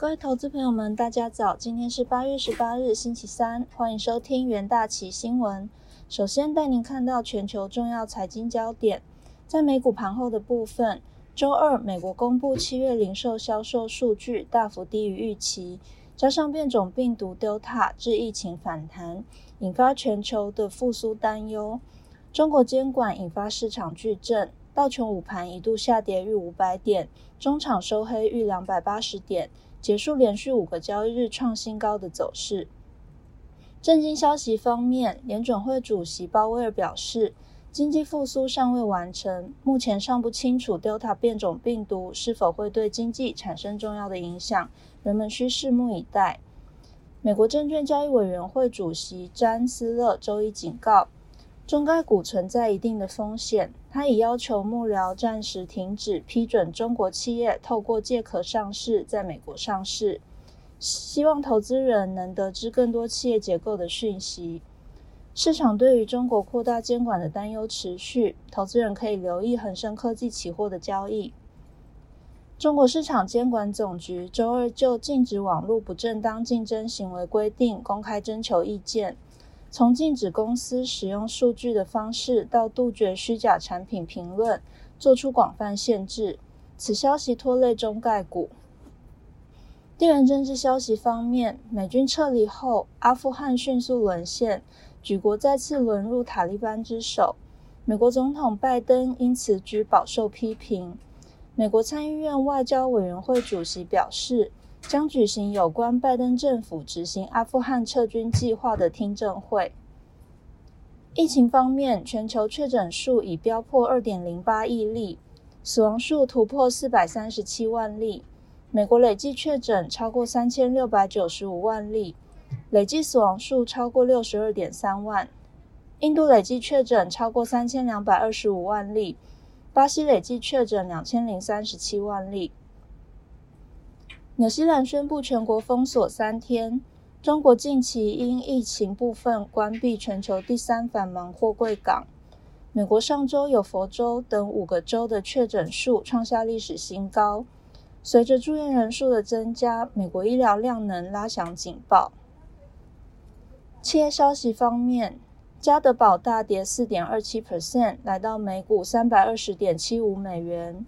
各位投资朋友们，大家早！今天是八月十八日，星期三，欢迎收听元大旗新闻。首先带您看到全球重要财经焦点。在美股盘后的部分，周二美国公布七月零售销售数据大幅低于预期，加上变种病毒 Delta 致疫情反弹，引发全球的复苏担忧。中国监管引发市场巨震，道琼午盘一度下跌逾五百点，中场收黑逾两百八十点。结束连续五个交易日创新高的走势。震惊消息方面，联准会主席鲍威尔表示，经济复苏尚未完成，目前尚不清楚 Delta 变种病毒是否会对经济产生重要的影响，人们需拭目以待。美国证券交易委员会主席詹斯勒周一警告。中概股存在一定的风险，他已要求幕僚暂时停止批准中国企业透过借壳上市在美国上市，希望投资人能得知更多企业结构的讯息。市场对于中国扩大监管的担忧持续，投资人可以留意恒生科技期货的交易。中国市场监管总局周二就禁止网络不正当竞争行为规定公开征求意见。从禁止公司使用数据的方式，到杜绝虚假产品评论，做出广泛限制。此消息拖累中概股。地缘政治消息方面，美军撤离后，阿富汗迅速沦陷，举国再次沦入塔利班之手。美国总统拜登因此举饱受批评。美国参议院外交委员会主席表示。将举行有关拜登政府执行阿富汗撤军计划的听证会。疫情方面，全球确诊数已飙破二点零八亿例，死亡数突破四百三十七万例。美国累计确诊超过三千六百九十五万例，累计死亡数超过六十二点三万。印度累计确诊超过三千两百二十五万例，巴西累计确诊两千零三十七万例。纽西兰宣布全国封锁三天。中国近期因疫情部分关闭全球第三繁忙货柜港。美国上周有佛州等五个州的确诊数创下历史新高。随着住院人数的增加，美国医疗量能拉响警报。企业消息方面，加德宝大跌四点二七 percent，来到每股三百二十点七五美元。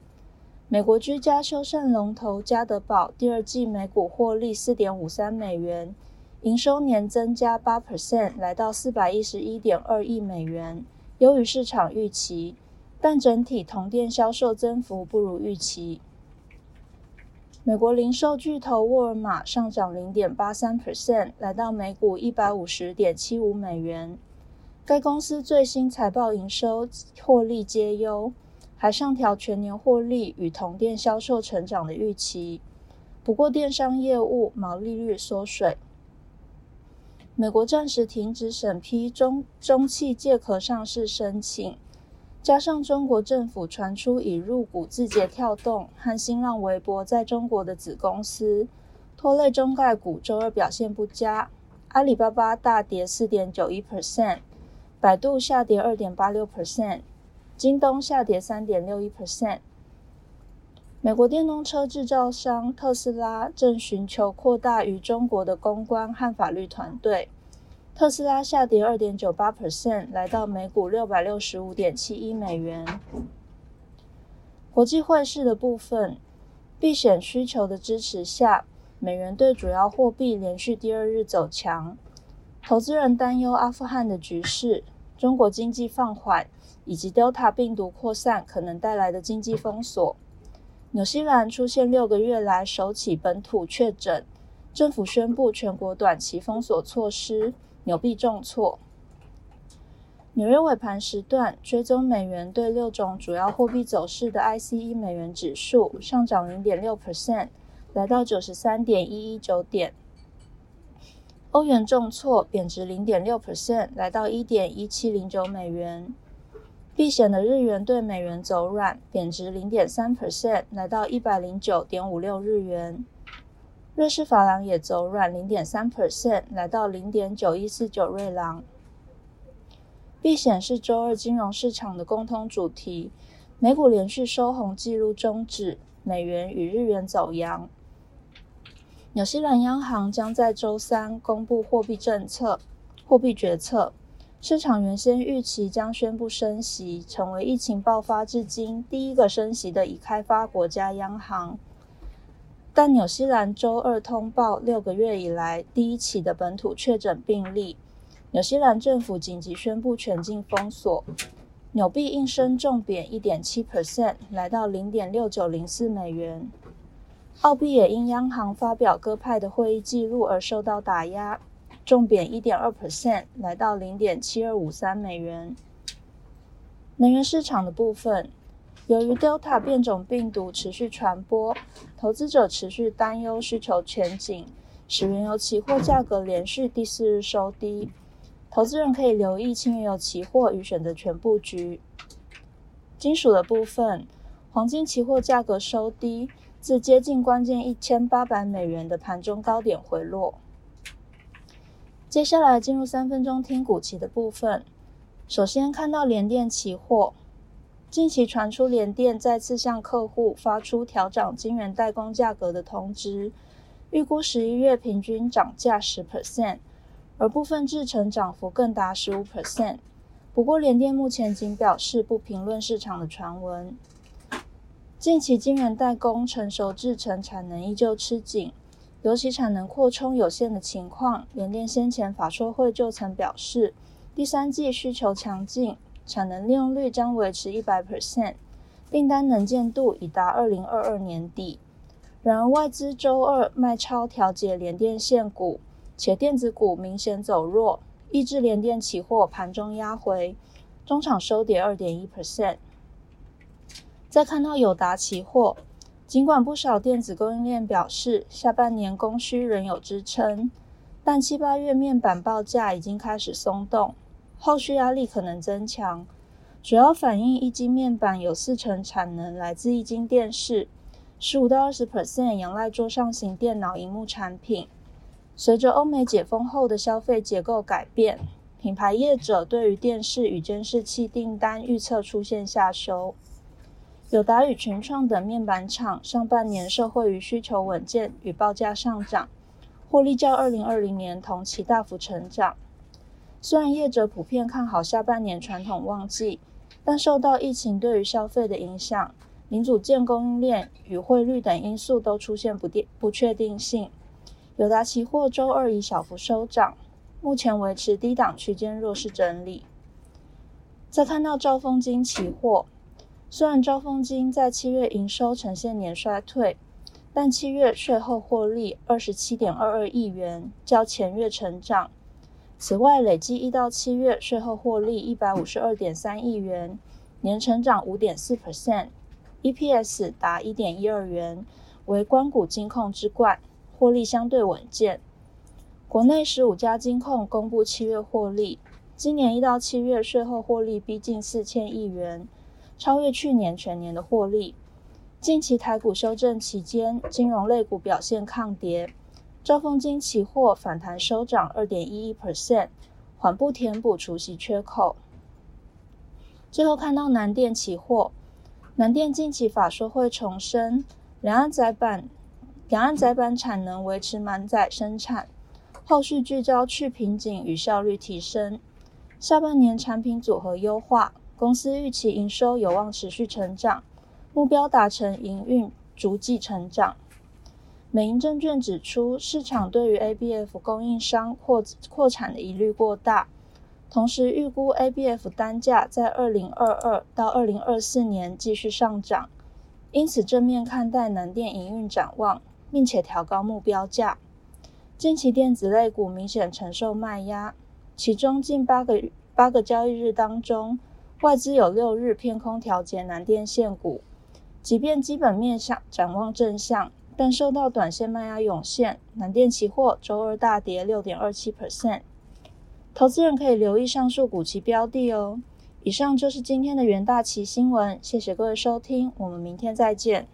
美国居家修缮龙头家得宝第二季每股获利四点五三美元，营收年增加八 percent，来到四百一十一点二亿美元，优于市场预期，但整体同店销售增幅不如预期。美国零售巨头沃尔玛上涨零点八三 percent，来到每股一百五十点七五美元，该公司最新财报营收获利皆优。还上调全年获利与同店销售成长的预期，不过电商业务毛利率缩水。美国暂时停止审批中中汽借壳上市申请，加上中国政府传出已入股字节跳动和新浪微博在中国的子公司，拖累中概股周二表现不佳。阿里巴巴大跌四点九一 percent，百度下跌二点八六 percent。京东下跌三点六一 percent。美国电动车制造商特斯拉正寻求扩大于中国的公关和法律团队。特斯拉下跌二点九八 percent，来到每股六百六十五点七一美元。国际汇市的部分，避险需求的支持下，美元对主要货币连续第二日走强。投资人担忧阿富汗的局势。中国经济放缓，以及 Delta 病毒扩散可能带来的经济封锁。纽西兰出现六个月来首起本土确诊，政府宣布全国短期封锁措施，纽币重挫。纽约尾盘时段，追踪美元对六种主要货币走势的 ICE 美元指数上涨零点六 percent，来到九十三点一一九点。欧元重挫，贬值零点六 percent，来到一点一七零九美元。避险的日元对美元走软，贬值零点三 percent，来到一百零九点五六日元。瑞士法郎也走软零点三 percent，来到零点九一四九瑞郎。避险是周二金融市场的共通主题，美股连续收红，记录终止，美元与日元走阳。纽西兰央行将在周三公布货币政策、货币决策。市场原先预期将宣布升息，成为疫情爆发至今第一个升息的已开发国家央行。但纽西兰周二通报六个月以来第一起的本土确诊病例，纽西兰政府紧急宣布全境封锁。纽币应声重贬一点七 percent，来到零点六九零四美元。澳币也因央行发表鸽派的会议记录而受到打压。重贬一点二 percent，来到零点七二五三美元。能源市场的部分，由于 Delta 变种病毒持续传播，投资者持续担忧需求前景，使原油期货价格连续第四日收低。投资人可以留意轻原油期货与选择权布局。金属的部分，黄金期货价格收低，自接近关键一千八百美元的盘中高点回落。接下来进入三分钟听股期的部分。首先看到联电期货，近期传出联电再次向客户发出调涨晶圆代工价格的通知，预估十一月平均涨价十 percent，而部分制程涨幅更达十五 percent。不过联电目前仅表示不评论市场的传闻。近期晶圆代工成熟制程产能依旧吃紧。尤其产能扩充有限的情况，联电先前法说会就曾表示，第三季需求强劲，产能利用率将维持一百 percent，订单能见度已达二零二二年底。然而外资周二卖超调节联电线股，且电子股明显走弱，抑制联电期货盘中压回，中场收跌二点一 percent。再看到友达期货。尽管不少电子供应链表示下半年供需仍有支撑，但七八月面板报价已经开始松动，后续压力可能增强。主要反映一晶面板有四成产能来自一晶电视，十五到二十 percent 仰赖桌上型电脑荧幕产品。随着欧美解封后的消费结构改变，品牌业者对于电视与监视器订单预测出现下修。友达与群创等面板厂上半年受惠于需求稳健与报价上涨，获利较二零二零年同期大幅成长。虽然业者普遍看好下半年传统旺季，但受到疫情对于消费的影响，零组件供应链与汇率等因素都出现不定不确定性。友达期货周二以小幅收涨，目前维持低档区间弱势整理。再看到兆丰金期货。虽然招风金在七月营收呈现年衰退，但七月税后获利二十七点二二亿元，较前月成长。此外，累计一到七月税后获利一百五十二点三亿元，年成长五点四 percent，EPS 达一点一二元，为关谷金控之冠，获利相对稳健。国内十五家金控公布七月获利，今年一到七月税后获利逼近四千亿元。超越去年全年的获利。近期台股修正期间，金融类股表现抗跌，兆丰金期货反弹收涨二点一一 percent，缓步填补除息缺口。最后看到南电期货，南电近期法说会重申，两岸载板两岸载板产能维持满载生产，后续聚焦去瓶颈与效率提升，下半年产品组合优化。公司预期营收有望持续成长，目标达成营运逐季成长。美银证券指出，市场对于 ABF 供应商扩扩产的疑虑过大，同时预估 ABF 单价在二零二二到二零二四年继续上涨，因此正面看待南电营运展望，并且调高目标价。近期电子类股明显承受卖压，其中近八个八个交易日当中。外资有六日偏空调节南电线股，即便基本面向展望正向，但受到短线卖压涌现，南电期货周二大跌六点二七 percent。投资人可以留意上述股期标的哦。以上就是今天的元大旗新闻，谢谢各位收听，我们明天再见。